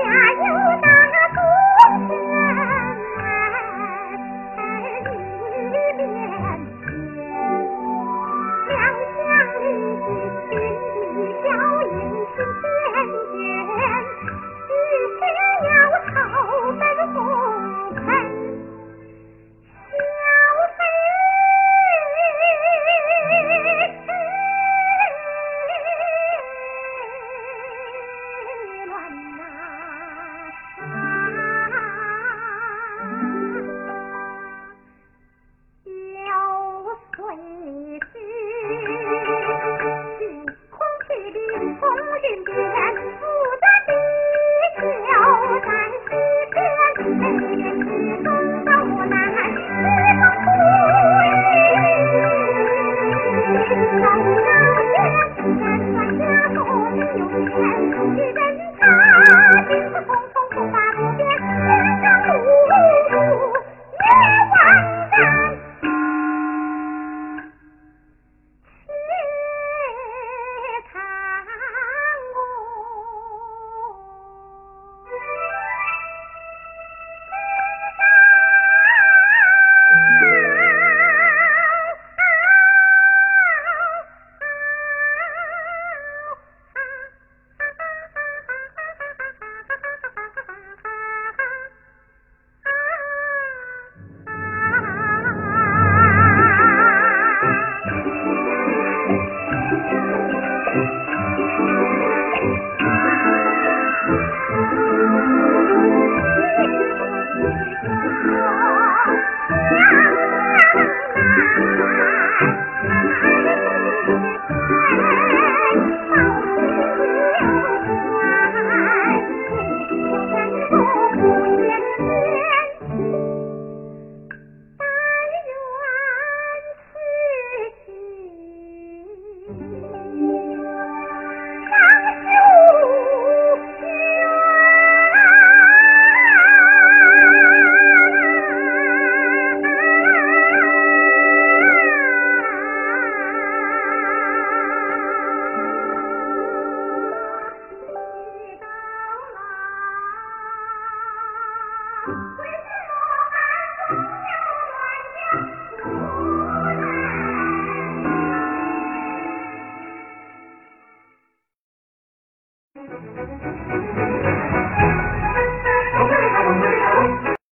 Yeah. 为什么俺